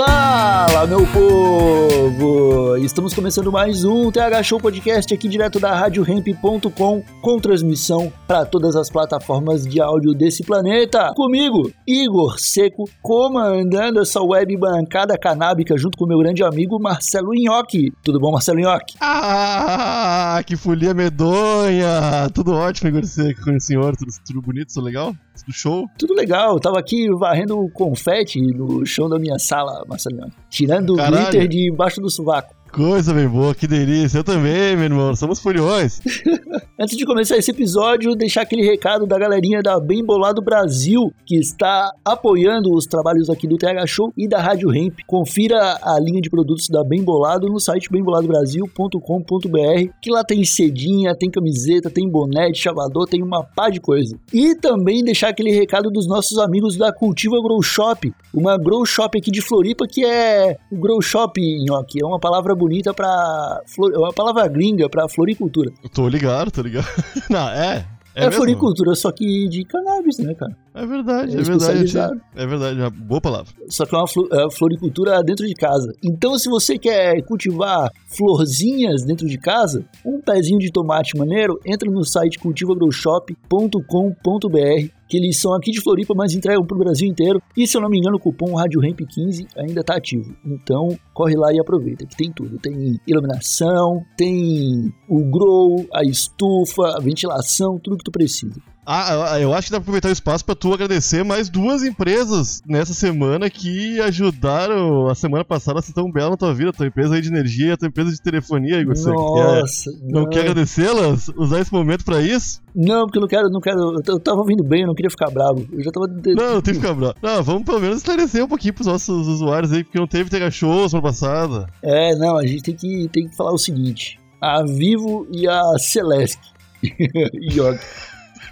Fala, meu povo! Estamos começando mais um TH Show Podcast aqui direto da RadioRamp.com com transmissão para todas as plataformas de áudio desse planeta. Comigo, Igor Seco, comandando essa web bancada canábica junto com meu grande amigo Marcelo Nhoque. Tudo bom, Marcelo Nhoque? Ah, que folia medonha! Tudo ótimo, Igor Seco, com o senhor, tudo, tudo bonito, tudo legal? Tudo show? Tudo legal, eu tava aqui varrendo confete no chão da minha sala, Marcelo Nhoque. Tirando o Caralho. glitter debaixo do sovaco. Coisa bem boa, que delícia. Eu também, meu irmão, somos furiões. Antes de começar esse episódio, deixar aquele recado da galerinha da Bem Bolado Brasil, que está apoiando os trabalhos aqui do TH Show e da Rádio Hemp. Confira a linha de produtos da Bem Bolado no site bemboladobrasil.com.br, que lá tem cedinha, tem camiseta, tem boné de chavador, tem uma pá de coisa. E também deixar aquele recado dos nossos amigos da Cultiva Grow Shop, uma grow shop aqui de Floripa que é o grow shop, Nhoque, é uma palavra bonita para é uma palavra gringa para floricultura. Eu tô ligado, tô ligado. Não, é. É, mesmo? floricultura, só que de cannabis, né, cara? É verdade, É é, verdade. É verdade, uma boa palavra. Só que é uma é floricultura dentro de casa. Então, se você quer cultivar florzinhas dentro de casa, um pezinho de tomate maneiro, entra no site cultivagrowshop.com.br, que eles são aqui de Floripa, mas entregam pro Brasil inteiro. E se eu não me engano, o cupom RadioRamp15 ainda tá ativo. Então, corre lá e aproveita, que tem tudo. Tem iluminação, tem o grow, a estufa, a ventilação, tudo que tu precisa. Ah, eu- acho que dá pra aproveitar o espaço pra tu agradecer mais duas empresas nessa semana que ajudaram a semana passada a ser tão bela na tua vida. Tua empresa aí de energia e a tua empresa de telefonia, Igor. Você quer, Nossa, não quer agradecê-las? Usar esse momento pra isso? Não, porque eu não quero, não quero. Eu tava ouvindo bem, eu não queria ficar bravo. Eu já tava. Não, não tem que ficar bravo. Não, vamos pelo menos esclarecer um pouquinho pros nossos usuários aí, porque não teve TH Show semana passada. É, não, a gente tem que, tem que falar o seguinte: a Vivo e a Celesc York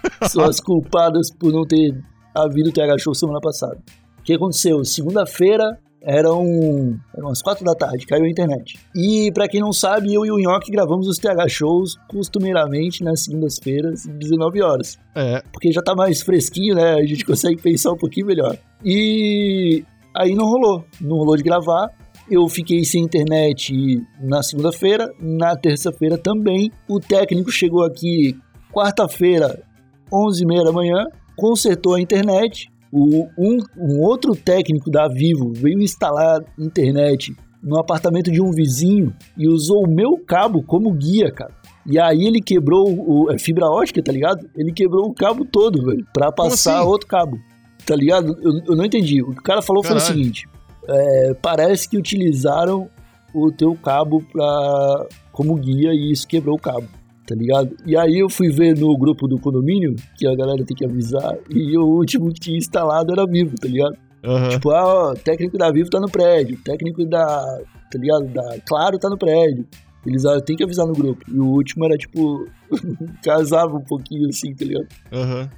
são as culpadas por não ter havido TH Show semana passada. O que aconteceu? Segunda-feira. Eram, eram as quatro da tarde, caiu a internet. E pra quem não sabe, eu e o Nhoque gravamos os TH Shows costumeiramente nas segundas-feiras, 19 horas. É, porque já tá mais fresquinho, né? A gente consegue pensar um pouquinho melhor. E aí não rolou, não rolou de gravar. Eu fiquei sem internet na segunda-feira, na terça-feira também. O técnico chegou aqui quarta-feira, 11h30 da manhã, consertou a internet. O, um, um outro técnico da Vivo veio instalar internet no apartamento de um vizinho e usou o meu cabo como guia, cara. E aí ele quebrou o, é fibra ótica, tá ligado? Ele quebrou o cabo todo, velho, pra passar assim? outro cabo, tá ligado? Eu, eu não entendi. O que o cara falou foi o Caralho. seguinte: é, parece que utilizaram o teu cabo pra, como guia e isso quebrou o cabo, tá ligado? E aí eu fui ver no grupo do condomínio, que a galera tem que avisar, e o último que tinha instalado era vivo, tá ligado? aham. Tipo, ah, ó, técnico da Vivo tá no prédio, técnico da, tá ligado, da Claro tá no prédio. Eles ah, tem que avisar no grupo. E o último era, tipo, casava um pouquinho assim, tá ligado? aham.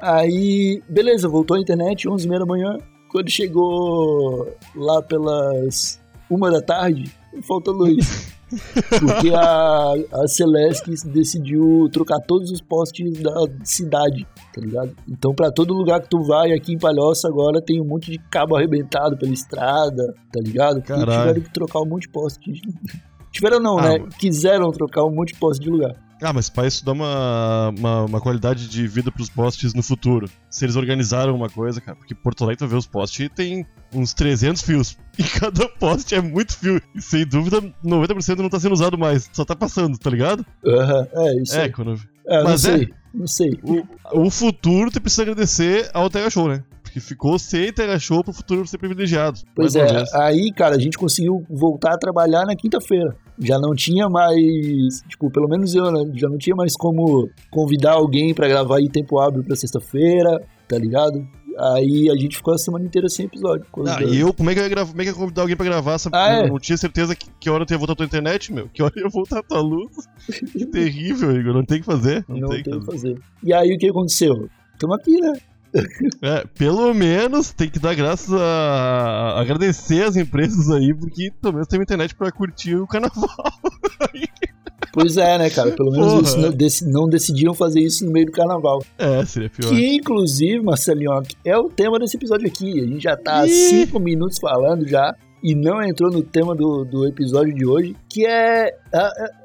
Aí, beleza, voltou a internet, 11h30 da manhã. Quando chegou lá pelas uma da tarde, falta luz. Porque a, a Celeste decidiu trocar todos os postes da cidade, tá ligado? Então, pra todo lugar que tu vai aqui em Palhoça, agora tem um monte de cabo arrebentado pela estrada, tá ligado? Caralho. tiveram que trocar um monte de poste. Tiveram não, Ah, né? mano. Quiseram trocar um monte de poste de lugar. Ah, mas pra isso dá uma, uma, uma qualidade de vida pros postes no futuro. Se eles organizaram uma coisa, cara, porque Porto Alegre, tu vê os postes, tem uns 300 fios. E cada poste é muito fio. E sem dúvida, 90% não tá sendo usado mais. Só tá passando, tá ligado? Aham, é isso É, aí. quando... É, não mas é. sei, não sei. O, o futuro tu precisa agradecer ao TH Show, né? Porque ficou sem TH Show pro futuro ser privilegiado. Pois é, aí, cara, a gente conseguiu voltar a trabalhar na quinta-feira. Já não tinha mais, tipo, pelo menos eu, né? Já não tinha mais como convidar alguém pra gravar em tempo hábil pra sexta-feira, tá ligado? Aí a gente ficou a semana inteira sem episódio. Ah, e eu, como é que eu ia, gravar, como é que eu ia convidar alguém pra gravar? Sabe? Ah, eu é? não tinha certeza que, que hora eu ia voltar a tua internet, meu. Que hora ia voltar a tua luz. que terrível, Igor. Não tem o que fazer. Não, Não tem o que fazer. fazer. E aí o que aconteceu? Tamo aqui, né? É, pelo menos tem que dar graças a. agradecer as empresas aí, porque pelo menos tem uma internet pra curtir o carnaval. Pois é, né, cara? Pelo menos Porra. isso, não, dec- não decidiram fazer isso no meio do carnaval. É, seria pior. Que, inclusive, Marcelinho, é o tema desse episódio aqui. A gente já tá há cinco minutos falando já e não entrou no tema do, do episódio de hoje, que é...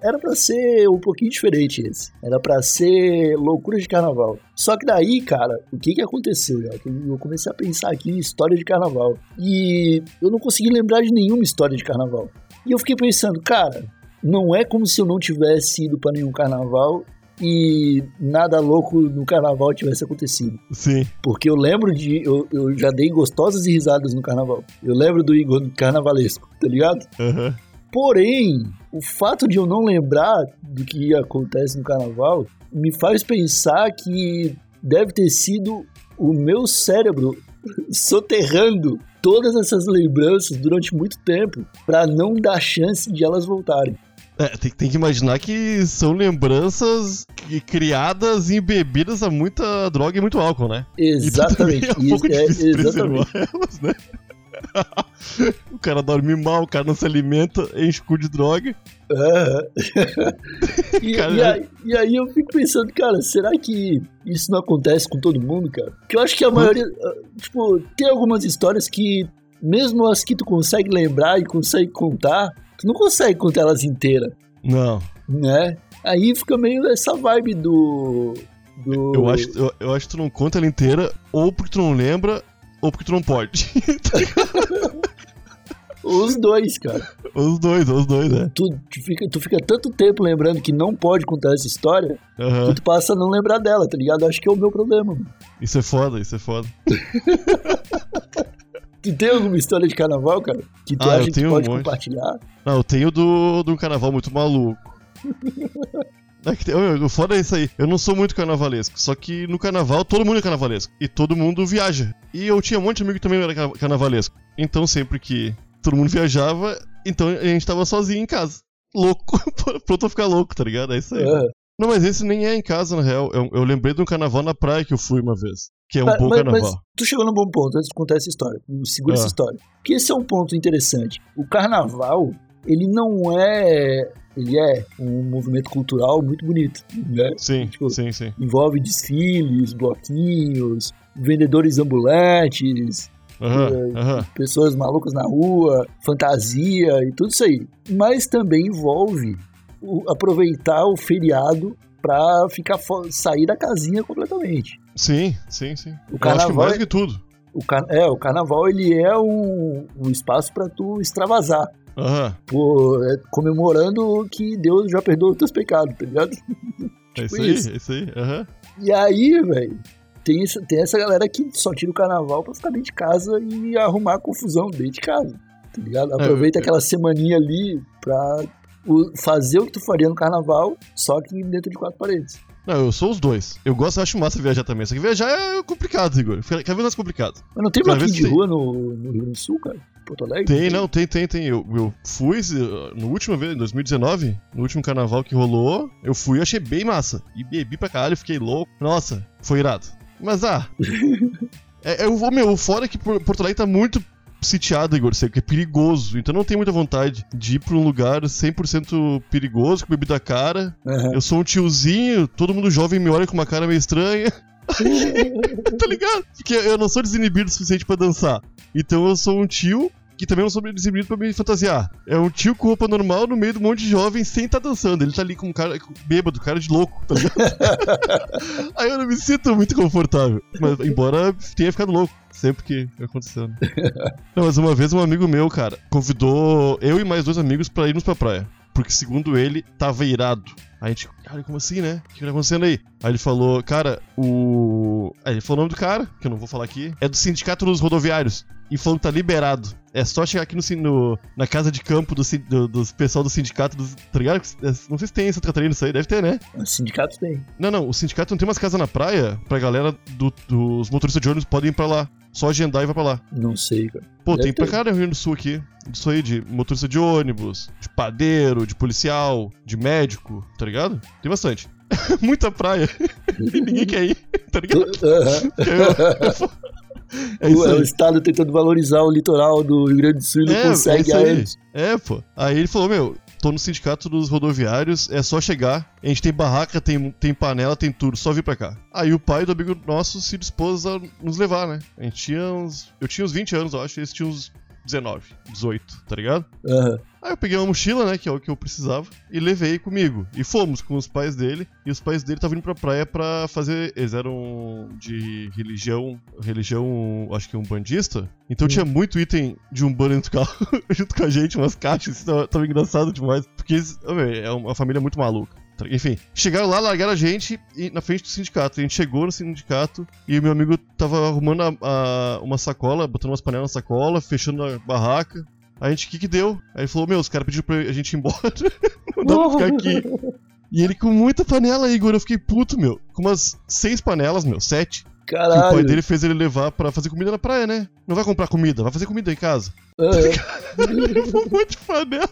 Era pra ser um pouquinho diferente esse. Era pra ser loucura de carnaval. Só que daí, cara, o que que aconteceu? Eu comecei a pensar aqui em história de carnaval. E eu não consegui lembrar de nenhuma história de carnaval. E eu fiquei pensando, cara, não é como se eu não tivesse ido pra nenhum carnaval e nada louco no carnaval tivesse acontecido. Sim. Porque eu lembro de. Eu, eu já dei gostosas e risadas no carnaval. Eu lembro do Igor carnavalesco, tá ligado? Aham. Porém, o fato de eu não lembrar do que acontece no carnaval me faz pensar que deve ter sido o meu cérebro soterrando todas essas lembranças durante muito tempo pra não dar chance de elas voltarem. É, tem, tem que imaginar que são lembranças criadas e embebidas a muita droga e muito álcool, né? Exatamente. É um pouco Isso, é, difícil exatamente. preservar elas, né? o cara dorme mal, o cara não se alimenta, enche o cu de droga. Aham. e, Cara, e aí, e aí eu fico pensando, cara, será que isso não acontece com todo mundo, cara? Porque eu acho que a maioria. ah, Tipo, tem algumas histórias que, mesmo as que tu consegue lembrar e consegue contar, tu não consegue contar elas inteiras, Não, né? Aí fica meio essa vibe do. do... eu acho, eu, eu acho que tu não conta ela inteira, ou porque tu não lembra, ou porque tu não pode. Os dois, cara. os dois, os dois, né? Tu, tu, fica, tu fica tanto tempo lembrando que não pode contar essa história Aham. que tu passa a não lembrar dela, tá ligado? Acho que é o meu problema. mano. Isso é foda, isso é foda. Tu tem alguma história de carnaval, cara? Que tu Ah, acha que tu um pode monte. compartilhar? Não, eu tenho do, do carnaval muito maluco. É que o foda é isso aí. Eu não sou muito carnavalesco. Só que no carnaval todo mundo é carnavalesco. E todo mundo viaja. E eu tinha um monte de amigo que também era car- carnavalesco. Então sempre que todo mundo viajava, então a gente tava sozinho em casa. Louco. Pronto a ficar louco, tá ligado? É isso aí. Ah, Não, mas esse nem é em casa, na real. Eu, eu lembrei de um carnaval na praia que eu fui uma vez. Que é um mas, bom mas- carnaval. mas tu chegou num bom ponto antes de contar essa história. Segura Ah. essa história. Porque esse é um ponto interessante. O carnaval, ele não é. Ele é um movimento cultural muito bonito, né? Sim, tipo, sim, sim. Envolve desfiles, bloquinhos, vendedores ambulantes, aham. pessoas malucas na rua, fantasia e tudo isso aí. Mas também envolve o- aproveitar o feriado pra ficar sair da casinha completamente. Sim, sim, sim. O Eu acho que carnaval mais é- que tudo. O é, o carnaval ele é um, um espaço pra tu extravasar, Aham. pô, é, comemorando que Deus já perdoou os teus pecados, tá ligado? É isso Tipo aí, isso. é isso aí. Aham. E aí, velho, tem, essa- tem essa galera que só tira o carnaval pra ficar dentro de casa e arrumar confusão dentro de casa, tá ligado? Aproveita É, aquela semaninha ali pra o- fazer o que tu faria no carnaval, só que dentro de quatro paredes. Não, eu sou os dois. Eu gosto, eu acho massa viajar também. Só que viajar é complicado, Igor. Cada vez mais complicado. Mas não tem bloquinho de rua no, no Rio Grande do Sul, cara? Porto Alegre? Tem, não, tem, tem, tem. Eu, eu fui uh, no último vez, em 2019, no último carnaval que rolou, eu fui e achei bem massa. E bebi pra caralho, fiquei louco. Nossa, foi irado. Mas ah. é, é, o meu, o foda é que Por- Porto Alegre tá muito sitiado, Igor, sei que é perigoso. Então não tenho muita vontade de ir pra um lugar 100% perigoso, com bebida cara. Aham. Eu sou um tiozinho, todo mundo jovem me olha com uma cara meio estranha. tá ligado? Porque eu não sou desinibido o suficiente pra dançar. Então eu sou um tio que também não sou desinibido pra me fantasiar. É um tio com roupa normal no meio de um monte de jovem sem estar dançando. Ele tá ali com um cara bêbado, cara de louco, tá ligado? Aí eu não me sinto muito confortável. Mas, embora tenha ficado louco. Sempre que aconteceu. né? Não, mas uma vez um amigo meu, cara, convidou eu e mais dois amigos pra irmos pra praia. Porque segundo ele, tava irado. Aí a gente, cara, como assim, né? O que tá acontecendo aí? Aí ele falou, cara, o. Aí ele falou o nome do cara, que eu não vou falar aqui. É do Sindicato dos Rodoviários. E falou que tá liberado. É só chegar aqui no, no- na casa de campo do, do, dos pessoal do sindicato dos. Tá ligado? Não sei se tem em Santa Catarina isso aí, deve ter, né? O sindicato tem. Não, não, o sindicato não tem umas casas na praia pra galera do- dos motoristas de ônibus podem ir pra lá. Só agendar e vai pra lá. Não sei, cara. Pô, Deve tem pra ter. cara no Rio Grande do Sul aqui. Isso aí de motorista de ônibus, de padeiro, de policial, de médico, tá ligado? Tem bastante. Muita praia. e ninguém quer ir, tá ligado? Aham. É isso o, é o estado tentando valorizar o litoral do Rio Grande do Sul e não É, é consegue há aí. É, pô. Aí ele falou, meu, tô no sindicato dos rodoviários, é só chegar. A gente tem barraca, tem, tem panela, tem tudo, só vir pra cá. Aí o pai do amigo nosso se dispôs a nos levar, né? A gente tinha uns. Eu tinha uns 20 anos, eu acho, eles tinham uns 19, 18, tá ligado? Aham. Aí eu peguei uma mochila, né, que é o que eu precisava, e levei comigo. E fomos com os pais dele, e os pais dele estavam indo pra praia pra fazer. Eles eram de religião. Religião, acho que um bandista. Então tinha muito item de um bando dentro do carro, junto com a gente, umas caixas. Isso tava, tava engraçado demais. Porque eles, é uma família muito maluca. Tá, Enfim, chegaram lá, largaram a gente e- na frente do sindicato. A gente chegou no sindicato e o meu amigo tava arrumando a- a- uma sacola, botando umas panelas na sacola, fechando a barraca. A gente, o que que deu? Aí ele falou, meu, os caras pediram pra a gente ir embora. Não dá pra ficar aqui. E ele com muita panela, Igor, eu fiquei puto, meu. Com umas seis panelas, meu, sete. Que o pai Caralho. dele fez ele levar pra fazer comida na praia, né? Não vai comprar comida, vai fazer comida em casa. Aham. um monte de panela.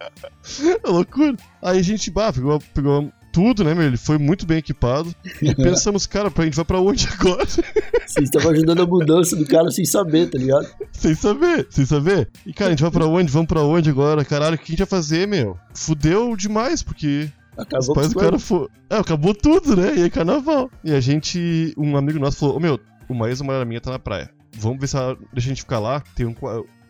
É loucura. Aí a gente, bah, pegou, pegou tudo, né, meu? Ele foi muito bem equipado. E pensamos, cara, pra gente vai pra onde agora? Vocês estavam ajudando a mudança do cara sem saber, tá ligado? sem saber, sem saber. E, cara, a gente vai pra onde? Vamos pra onde agora? Caralho, o que a gente vai fazer, meu? Fudeu demais, porque os Acabou pais do cara foram. É, acabou tudo, né? E aí, carnaval. E a gente, um amigo nosso falou: Ô meu, uma ex-namorada minha tá na praia. Vamos ver se ela deixa a gente ficar lá. Tem um,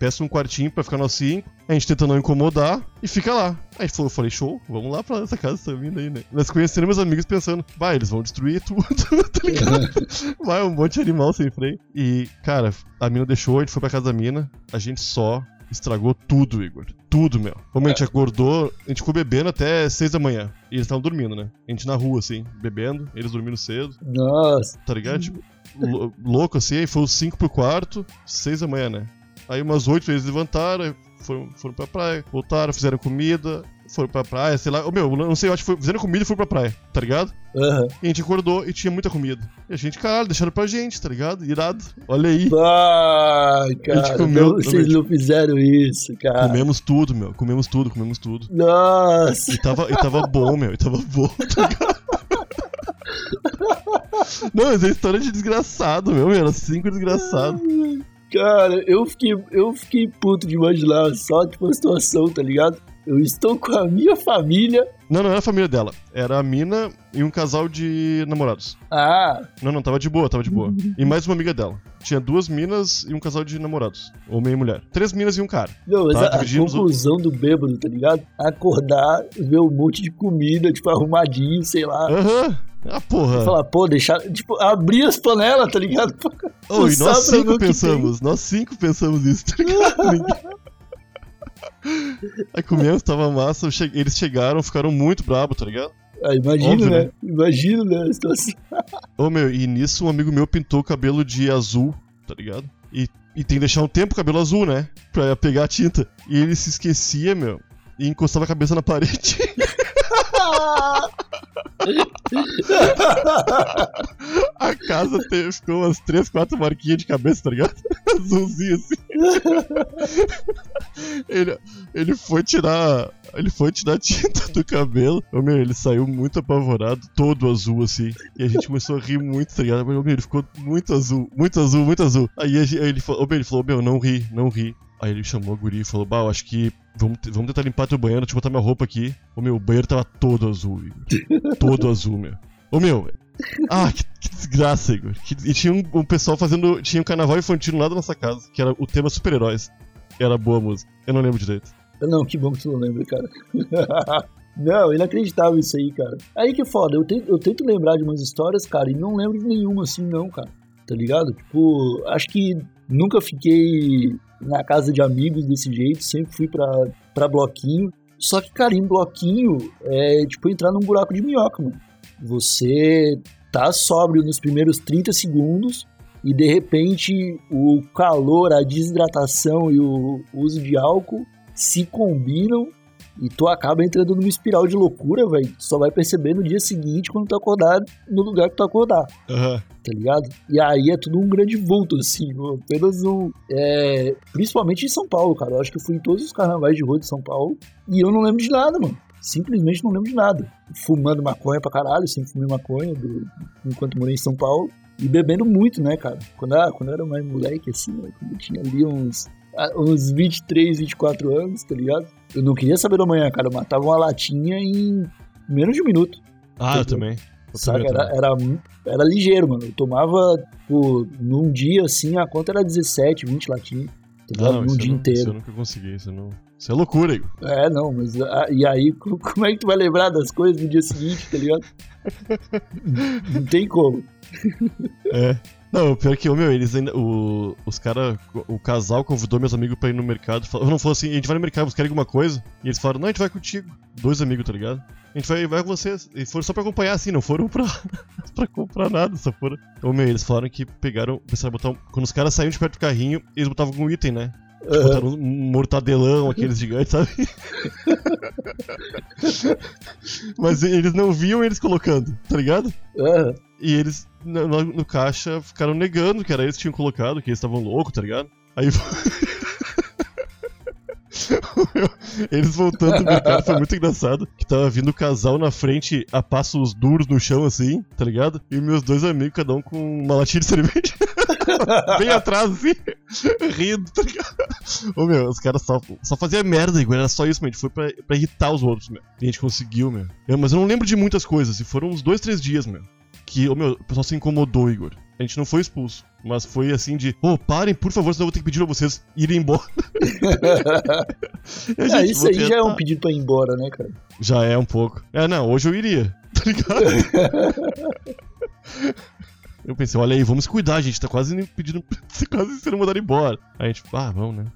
peço um quartinho pra ficar nós cinco. A gente tenta não incomodar e fica lá. Aí falou, eu falei, show, vamos lá pra essa casa tá vindo aí, né? Nós conhecendo meus amigos pensando, vai, eles vão destruir tudo, tá ligado? Vai, um monte de animal sem freio. E, cara, a mina deixou, a gente foi pra casa da mina, a gente só estragou tudo, Igor. Tudo, meu. Como a gente acordou, a gente ficou bebendo até seis da manhã. E eles estavam dormindo, né? A gente na rua, assim, bebendo, eles dormindo cedo, Nossa. tá ligado? Tipo, lou- louco assim, aí foi os cinco pro quarto, seis da manhã, né? Aí umas oito eles levantaram, foram, foram pra praia, voltaram, fizeram comida, foram pra praia, sei lá. Ô, meu, não sei, eu acho que foi, fizeram comida e foram pra praia, tá ligado? Aham. E a gente acordou e tinha muita comida. E a gente, caralho, deixaram pra gente, tá ligado? Irado. Olha aí. Ai, cara, comeu não, vocês não fizeram isso, cara. Comemos tudo, meu. Comemos tudo, comemos tudo. Nossa. E tava, e tava bom, meu. E tava bom, tá ligado? Não, mas é história de desgraçado, meu. Era cinco desgraçados. Cara, eu fiquei, eu fiquei puto de imaginar só, tipo, a situação, tá ligado? Eu estou com a minha família. Não, não era a família dela. Era a mina e um casal de namorados. Ah, Não, não, tava de boa, tava de boa. E mais uma amiga dela. Tinha duas minas e um casal de namorados. Homem e mulher. Três minas e um cara. não, mas Tá, a, a conclusão do bêbado, tá ligado? Acordar, ver um monte de comida, tipo, arrumadinho, sei lá. Aham. Ah, porra. Falar, pô, deixar, tipo, abrir as panelas, tá ligado? Oh, e nós cinco pensamos, nós cinco pensamos isso, tá ligado? Aí comemos, tava massa, eles chegaram, ficaram muito brabos, tá ligado? Ah, imagino, Óbvio, né? né? Imagino, né? A situação. Ô meu, e nisso um amigo meu pintou o cabelo de azul, tá ligado? E, e tem que deixar um tempo o cabelo azul, né? Pra pegar a tinta. E ele se esquecia, meu, e encostava a cabeça na parede. a casa teve, ficou umas 3, 4 marquinhas de cabeça, tá ligado? Azulzinho assim. ele, ele foi tirar. Ele foi tirar tinta do cabelo. Ô, meu, ele saiu muito apavorado, todo azul assim. E a gente começou a rir muito, tá ligado? Mas, meu, ele ficou muito azul, muito azul, muito azul. Aí, a aí ele falou, meu, ele falou, meu, não ri, não ri. Aí ele chamou a guria e falou, bah, eu acho que vamos, vamos tentar limpar teu banheiro, deixa eu botar minha roupa aqui. Ô, meu, o banheiro tava todo azul, Igor. todo azul, meu. Ô, meu, ah, que, que desgraça, Igor. E tinha um, um pessoal fazendo. Tinha um carnaval infantil lá da nossa casa, que era o tema super-heróis. Era boa música. Eu não lembro direito. Não, que bom que tu não lembra, cara. não, inacreditável isso aí, cara. Aí que é foda, eu tento, eu tento lembrar de umas histórias, cara, e não lembro de nenhuma assim, não, cara. Tá ligado? Tipo, acho que nunca fiquei na casa de amigos desse jeito, sempre fui pra bloquinho. Só que, cara, em bloquinho é tipo entrar num buraco de minhoca, mano. Você tá sóbrio nos primeiros 30 segundos e de repente o calor, a desidratação e o uso de álcool se combinam e tu acaba entrando numa espiral de loucura, velho. Só vai perceber no dia seguinte quando tu acordar no lugar que tu acordar, Aham. tá ligado? E aí é tudo um grande vulto, assim, apenas um. É, principalmente em São Paulo, cara. Eu acho que eu fui em todos os carnavais de rua de São Paulo e eu não lembro de nada, mano. Simplesmente não lembro de nada. Fumando maconha pra caralho, sempre fumei maconha do- enquanto morei em São Paulo. E bebendo muito, né, cara? Quando, ah, quando eu era mais moleque, assim, né, quando eu tinha ali uns, uns 23, 24 anos, tá ligado? Eu não queria saber da manhã, cara. Eu matava uma latinha em menos de um minuto. Ah, eu também. Eu Era, era, era ligeiro, mano. Eu tomava, pô, num dia, assim, a conta era 17, 20 latinhas. Ah, não, isso, dia não, isso eu inteiro. nunca consegui. Isso, não... isso é loucura, Igor. É, não, mas. ah, e aí, co- como é que tu vai lembrar das coisas no dia seguinte, tá ligado? não tem como. É. Não, o pior que, ô, meu, eles ainda. O, os caras. O casal convidou meus amigos pra ir no mercado. Fal- Não falou assim, a gente vai no mercado buscar alguma coisa. E eles falaram, não, a gente vai contigo. Dois amigos, tá ligado? A gente vai, vai com vocês. E foram só pra acompanhar, assim, não foram pra, pra comprar nada, só foram. Ô, meu, eles falaram que pegaram. Pensaram botar um, Quando os caras saíam de perto do carrinho, eles botavam algum item, né? Aham. Botaram um mortadelão, aqueles gigantes, sabe? Mas eles não viam eles colocando, tá ligado? Aham. E eles, no, no- caixa, ficaram negando que era eles que tinham colocado, que eles estavam loucos, tá ligado? Aí. eles voltando do mercado foi muito engraçado. Que tava vindo o casal na frente a passos duros no chão, assim, tá ligado? E meus dois amigos, cada um com uma latinha de cerveja. Bem atrás, assim, rindo, tá ligado? Ô meu, os caras só, só faziam merda, Igor. Era só isso, meu. A gente foi pra, pra irritar os outros, meu. E a gente conseguiu, meu. Eu- mas eu não lembro de muitas coisas. E foram uns dois, três dias, meu que, ô meu, o pessoal se incomodou, Igor. A gente não foi expulso, mas foi assim de, ô, parem, por favor, senão eu vou ter que pedir pra vocês irem embora. É, gente, isso aí já é um tentar. pedido pra ir embora, né, cara? Já é um pouco. É, não, hoje eu iria, tá ligado? eu pensei, olha aí, vamos cuidar, gente tá quase pedindo, quase sendo mandado embora. Aí a gente, ah, vamos, né?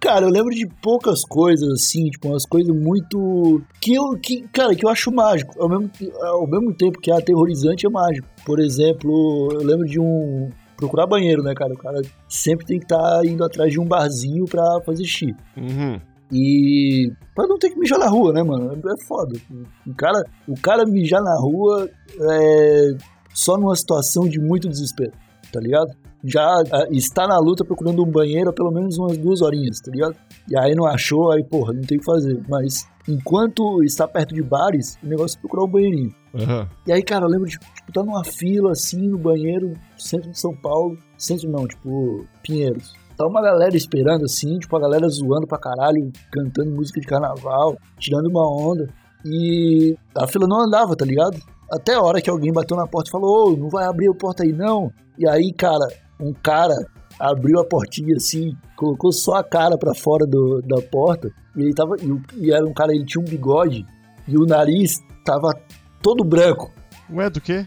Cara, eu lembro de poucas coisas, assim, tipo, umas coisas muito. Que eu. Que, cara, que eu acho mágico. Ao mesmo, ao mesmo tempo que é aterrorizante, é mágico. Por exemplo, eu lembro de um. Procurar banheiro, né, cara? O cara sempre tem que estar indo atrás de um barzinho pra fazer xixi. Uhum. E. Pra não ter que mijar na rua, né, mano? É foda. O cara, o cara mijar na rua é só numa situação de muito desespero, tá ligado? Já ah, está na luta procurando um banheiro há pelo menos umas duas horinhas, tá ligado? E aí não achou, aí porra, não tem o que fazer. Mas enquanto está perto de bares, o negócio é procurar um banheirinho. Aham. E aí, cara, eu lembro de tipo, tá numa fila assim no banheiro, centro de São Paulo. Centro não, tipo, Pinheiros. Tá uma galera esperando assim, tipo, a galera zoando pra caralho, cantando música de carnaval, tirando uma onda. E a fila não andava, tá ligado? Até a hora que alguém bateu na porta e falou, ô, não vai abrir a porta aí não. E aí, cara, um cara abriu a portinha assim, colocou só a cara pra fora do, da porta. E ele tava. E, e era um cara, ele tinha um bigode e o nariz tava todo branco. Ué, do quê?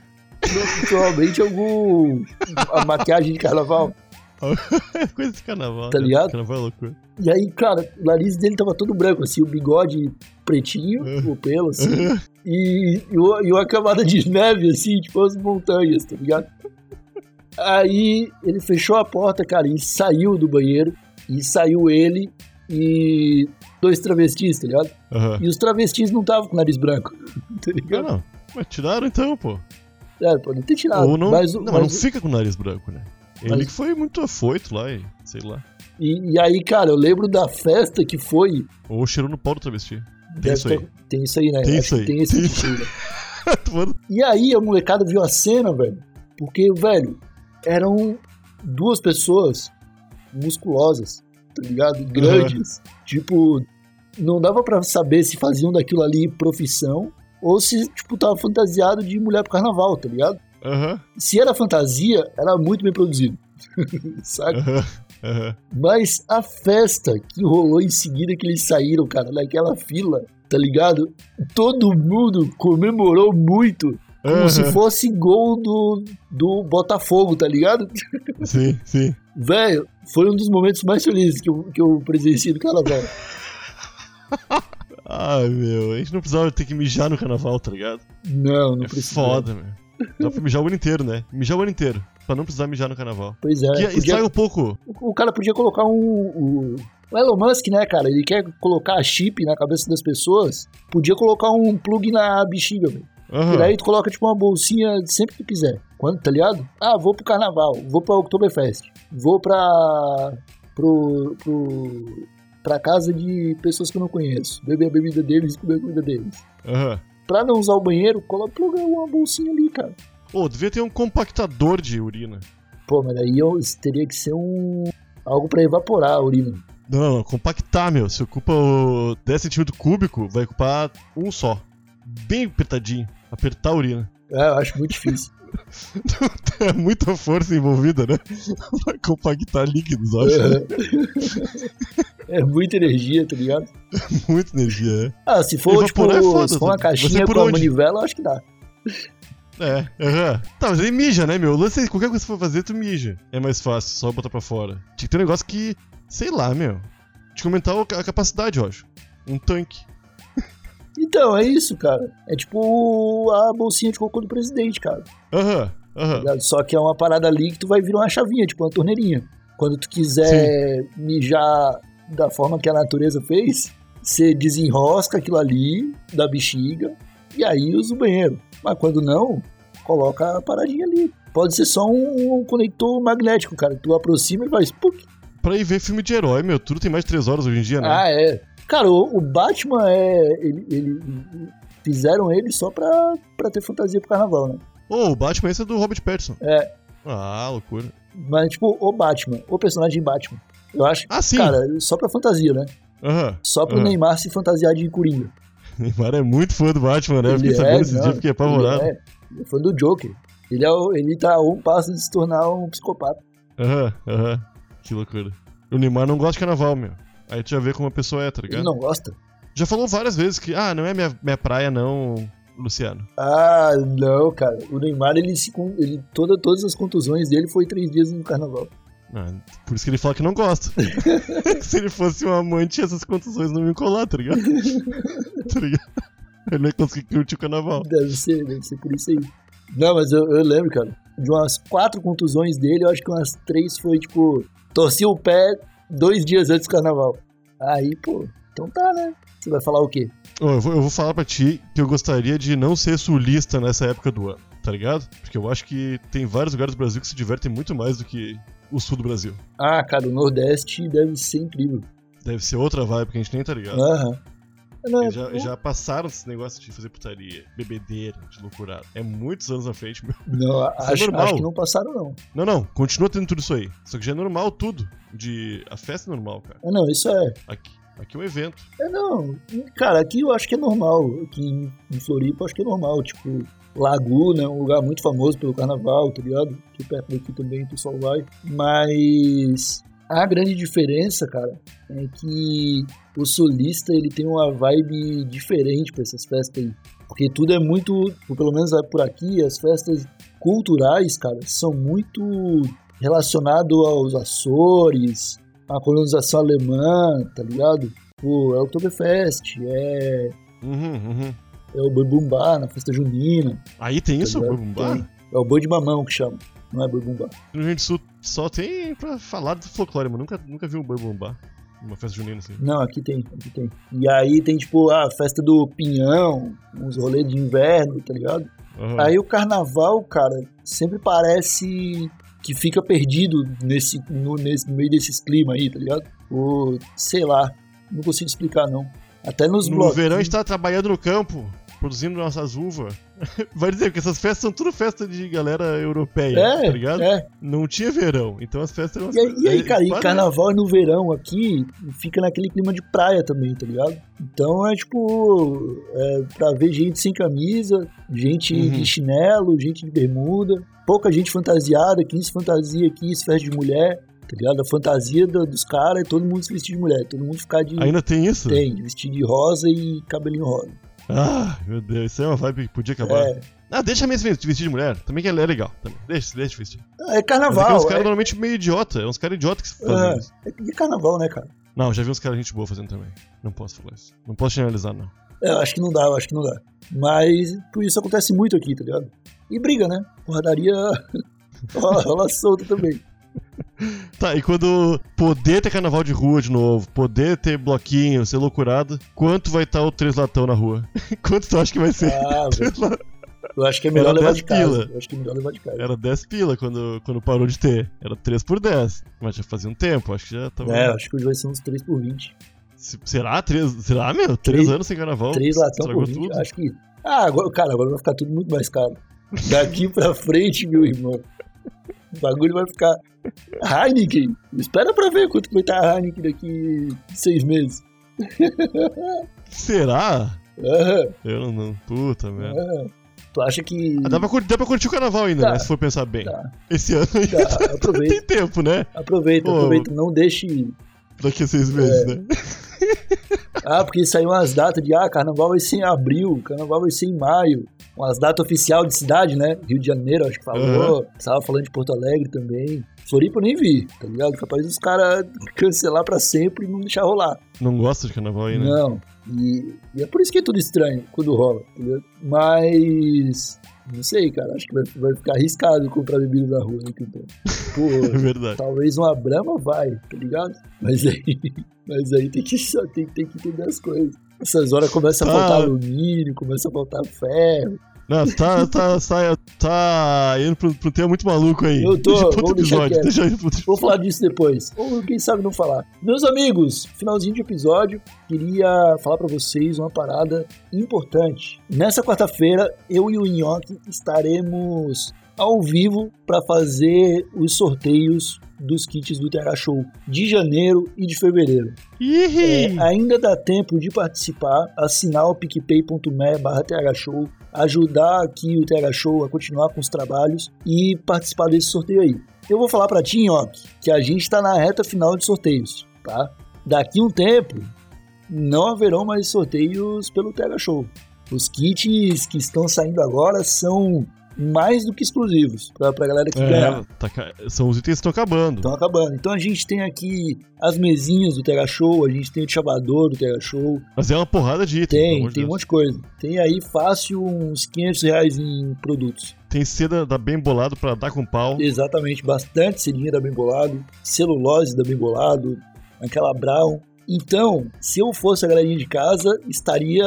Provavelmente algum. a maquiagem de carnaval. Coisa de carnaval. Tá né? ligado? Carnaval é loucura. E aí, cara, o nariz dele tava todo branco, assim, o bigode pretinho, o pelo, assim, e, e, o- e uma camada de neve, assim, tipo as montanhas, tá ligado? Aí ele fechou a porta, cara, e saiu do banheiro, e saiu ele e dois travestis, tá ligado? Aham. E os travestis não estavam com o nariz branco, tá Não, ligado? não. Mas tiraram então, pô. É, pode ter tirado. Ou não. mas, não, mas não fica com o nariz branco, né? Ele Mas- que foi muito afoito lá e sei lá. e, e aí, cara, eu lembro da festa que foi. Ou cheirou no pau do travesti. Tem isso aí. ter- Tem isso aí, né? Tem Acho isso aí. Tem esse Tem tipo né? E aí a molecada viu a cena, velho. Porque, velho, eram duas pessoas musculosas, tá ligado? Grandes. Tipo, não dava pra saber se faziam daquilo ali profissão ou se, tipo, tava fantasiado de mulher pro carnaval, tá ligado? Aham, Se era fantasia, era muito bem produzido. Saca? aham, aham. Mas a festa que rolou em seguida que eles saíram, cara, naquela fila, tá ligado? Todo mundo comemorou muito como Aham. se fosse gol do, do Botafogo, tá ligado? Sim, sim. Velho, foi um dos momentos mais felizes que eu, que eu presenciei do carnaval. Ai, meu, a gente não precisava ter que mijar no carnaval, tá ligado? Não, não É precisa. foda, meu. Dá pra mijar o ano inteiro, né? Mijar o ano inteiro. Pra não precisar mijar no carnaval. Pois é. que podia- estraga um pouco. o, cara podia colocar um. O, o Elon Musk, né, cara? Ele quer colocar chip na cabeça das pessoas. Podia colocar um plug na bexiga, velho. Aham. E daí tu coloca, tipo, uma bolsinha sempre que tu quiser. Quando, tá ligado? Ah, vou pro carnaval, vou pra Oktoberfest, vou pra. pro. pro. pra casa de pessoas que eu não conheço. Beber a bebida deles e comer a comida deles. Aham. Pra não usar o banheiro, coloca uma bolsinha ali, cara. Ô, devia ter um compactador de urina. Pô, mas aí eu, teria que ser um. algo pra evaporar a urina. Não, não, não, compactar, meu. Se ocupa o 10 centímetros cúbico, vai ocupar um só. Bem apertadinho. Apertar a urina. É, eu acho muito difícil. É muita força envolvida, né? Vai compactar líquidos, eu acho. É muita energia, tá ligado? Muita energia, Ah, se for, tipo, é foda, se for uma caixinha com a onde? manivela, eu acho que dá. é. É, aham. Tá, mas aí mija, né, meu? O lance é qualquer coisa que você for fazer, tu mija. É mais fácil, só botar pra fora. Tinha que ter um negócio que, sei lá, meu. Tinha que aumentar o- a capacidade, eu acho. Um tanque. Então, é isso, cara. É tipo a bolsinha de cocô do presidente, cara. Aham, tá aham. ligado? Só que é uma parada ali que tu vai virar uma chavinha, tipo uma torneirinha. Quando tu quiser mijar da forma que a natureza fez, você desenrosca aquilo ali da bexiga e aí usa o banheiro. Mas quando não, coloca a paradinha ali. Pode ser só um, um conector magnético, cara. Tu aproxima e faz. Puc. Pra ir ver filme de herói, meu, tudo tem mais de 3 horas hoje em dia, né? Ah, é. Cara, o, o Batman é. Ele, ele- fizeram ele só pra, pra ter fantasia pro carnaval, né? Ô, o Batman esse é do Robert Pattinson. É. Ah, loucura. Mas, tipo, o Batman, o personagem Batman. Eu acho, Ah, sim. cara, só pra fantasia, né? Aham. Só pro Aham. Neymar se fantasiar de Coringa. Neymar é muito fã do Batman, né? Fiquei Ele sabendo é, esse não, dia, fiquei apavorado. Ele é, ele é fã do Joker. Ele, é, o- ele tá a um passo de se tornar um psicopata. Aham, aham. Que loucura. O Neymar não gosta de carnaval, meu. Aí tu já vê como a pessoa é, tá ligado? Ele não gosta? Já falou várias vezes que, ah, não é minha, minha praia, não, Luciano. Ah, não, cara. O Neymar, ele se. Ele, toda, todas as contusões dele foi três dias no carnaval. Ah, por isso que ele fala que não gosta. Se ele fosse um amante, essas contusões não iam colar, tá ligado? tá ligado? Ele não ia conseguir curtir o carnaval. Deve ser, deve ser por isso aí. Não, mas eu, eu lembro, cara. De umas quatro contusões dele, eu acho que umas três foi, tipo, torci o pé dois dias antes do carnaval. Aí, pô, então tá, né? Você vai falar o quê? Eu, vou, eu vou falar pra ti que eu gostaria de não ser sulista nessa época do ano, tá ligado? Porque eu acho que tem vários lugares do Brasil que se divertem muito mais do que o sul do Brasil. Ah, cara, o Nordeste deve ser incrível. Deve ser outra vibe que a gente nem tá ligado. Aham. Não, já, já passaram esse negócio de fazer putaria, bebedeira, de loucurado. É muitos anos na frente, meu. não, é acho, normal. acho que não passaram, não. Não, não, continua tendo tudo isso aí. Só que já é normal tudo. De. A festa é normal, cara. Ah, não, isso é. Aqui, aqui é um evento. É, não. Cara, aqui eu acho que é normal. Aqui em, Floripa eu acho que é normal. Tipo, Laguna é um lugar muito famoso pelo carnaval, tá ligado? Aqui perto daqui também o pessoal vai. Mas a grande diferença, cara, é que o solista ele tem uma vibe diferente pra essas festas aí. Porque tudo é muito, pelo menos por aqui, as festas culturais, cara, são muito relacionado aos Açores, à colonização alemã, tá ligado? Pô, é o Oktoberfest, é, Uhum, uhum. é o boi bumbá na festa junina, Aí tem isso, ligado? Boi Bumbá? Tem. é o boi de mamão que chama, não é boi bumbá. No Rio Grande do Sul só tem pra falar do folclore, mas nunca, nunca vi um boi bumbá. Uma festa junina assim. Não, aqui tem, aqui tem. E aí tem tipo a festa do pinhão, uns rolês de inverno, tá ligado? Aham. Aí o carnaval, cara, sempre parece que fica perdido nesse, no, nesse, no meio desses climas aí, tá ligado? Ou, sei lá, não consigo explicar não. Até nos No blocos. verão a gente tá trabalhando no campo, produzindo nossas uvas. Vai dizer que essas festas são tudo festa de galera europeia, É, tá ligado? é. Não tinha verão, então as festas eram. E aí, e aí, é, cara, e carnaval no verão aqui fica naquele clima de praia também, tá ligado? Então é tipo, é, pra ver gente sem camisa, gente Uhum. de chinelo, gente de bermuda, pouca gente fantasiada, 15 fantasia aqui, festa de mulher, tá ligado? A fantasia do- dos caras é todo mundo se vestir de mulher, todo mundo ficar de. Ainda tem isso? Tem, vestir de rosa e cabelinho rosa. Ah, meu Deus, isso é uma vibe que podia acabar. É, Ah, deixa mesmo de vestir de mulher, também que é legal. Também. Deixa, deixa de vestir. é Mas é que é carnaval. uns caras É, normalmente meio idiota, é uns caras idiotas que fazem é, isso. é, é carnaval, né, cara? Não, já vi uns caras gente boa fazendo também. Não posso falar isso. Não posso generalizar, não. É, eu acho que não dá, eu acho que não dá. Mas por isso acontece muito aqui, tá ligado? E briga, né? Porradaria rola, rola solta também. Tá, e quando poder ter carnaval de rua de novo, poder ter bloquinho, ser loucurado, quanto vai estar o três latão na rua? quanto tu acha que vai ser? Ah. Eu acho que é melhor levar 10 de casa. pila. Eu acho que é melhor levar de casa. Era 10 pila quando, quando parou de ter. Era 3 por 10. Mas já fazia um tempo, acho que já tava. É, acho que hoje vai ser uns 3 por 20. Se- Será? Três, será, meu? 3 Três- anos sem carnaval? 3 latão por 20. tudo? Acho que. Ah, agora, cara, agora vai ficar tudo muito mais caro. Daqui pra frente, meu irmão. O bagulho vai ficar. Heineken. Espera pra ver quanto vai estar a Heineken daqui seis meses. Será? Aham, Eu não. não. Puta merda. aham. Tu acha que. Ah, dá, pra, cur- dá pra curtir o carnaval ainda, Tá. né? Se for pensar bem. Tá, Esse ano ainda tá, aproveita. tem tempo, né? Aproveita, Pô. aproveita. Não deixe. Daqui a seis meses, É. né? Ah, porque saiu umas datas de. Ah, carnaval vai ser em abril, carnaval vai ser em maio. Umas datas oficial de cidade, né? Rio de Janeiro, acho que falou. Estava falando de Porto Alegre também. Floripa eu nem vi, tá ligado? Capaz dos caras cancelar pra sempre e não deixar rolar. Não gosta de carnaval aí, né? Não. E, e é por isso que é tudo estranho quando rola, entendeu? Mas. Não sei, cara. Acho que vai, vai ficar arriscado comprar bebida na rua, né, então. É Pô, verdade. talvez uma brama vai, tá ligado? Mas aí. Mas aí tem que, tem, tem que entender as coisas. Essas horas começa a Tá. faltar alumínio, começa a faltar ferro. Não, tá, tá, tá, tá indo pro, pro tema muito maluco aí. Eu tô, Deixa pro outro episódio. Deixa Vou falar disso depois. Ou quem sabe não falar. Meus amigos, finalzinho de episódio, queria falar pra vocês uma parada importante. Nessa quarta-feira, eu e o Nhoque estaremos ao vivo para fazer os sorteios dos kits do TH Show de janeiro e de fevereiro. É, ainda dá tempo de participar, assinar o picpay.me barra thshow, ajudar aqui o TH Show a continuar com os trabalhos e participar desse sorteio aí. Eu vou falar pra ti, Nhoque, que a gente tá na reta final de sorteios, tá? Daqui um tempo, não haverão mais sorteios pelo TH Show. Os kits que estão saindo agora são mais do que exclusivos pra, pra galera que. É, tá ca- são os itens que estão acabando. Estão acabando. Então a gente tem aqui as mesinhas do TH Show, a gente tem o chavador do TH Show, Mas é uma porrada de itens. tem, tem um Deus. monte de coisa. Tem aí fácil uns 500 reais em produtos. Tem seda da bem bolado pra dar com pau. Exatamente, bastante selinha da Bem Bolado, celulose da Bem Bolado, aquela Brown. Então, se eu fosse a galerinha de casa, estaria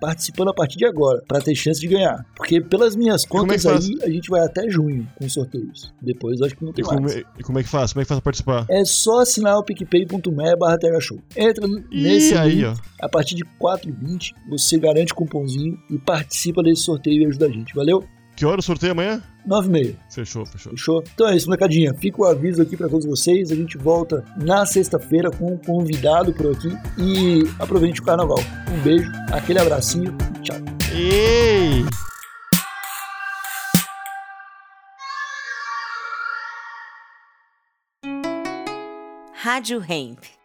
participando a partir de agora, para ter chance de ganhar. Porque pelas minhas é contas faz? aí, a gente vai até junho com sorteios. Depois acho que não E tem como, mais. é, e como é que faz? Como é que faz pra participar? É só assinar o picpay.me barra Show. Entra nesse E aí, link, ó. a partir de 4,20 você garante o cupomzinho e participa desse sorteio e ajuda a gente, valeu? Que hora o sorteio amanhã? 9,5, Fechou, fechou. fechou? Então é isso, molecadinha. Fica o aviso aqui pra todos vocês. A gente volta na sexta-feira com um convidado por aqui e aproveite o carnaval. Um beijo, aquele abracinho e tchau. Ei! Rádio Hemp.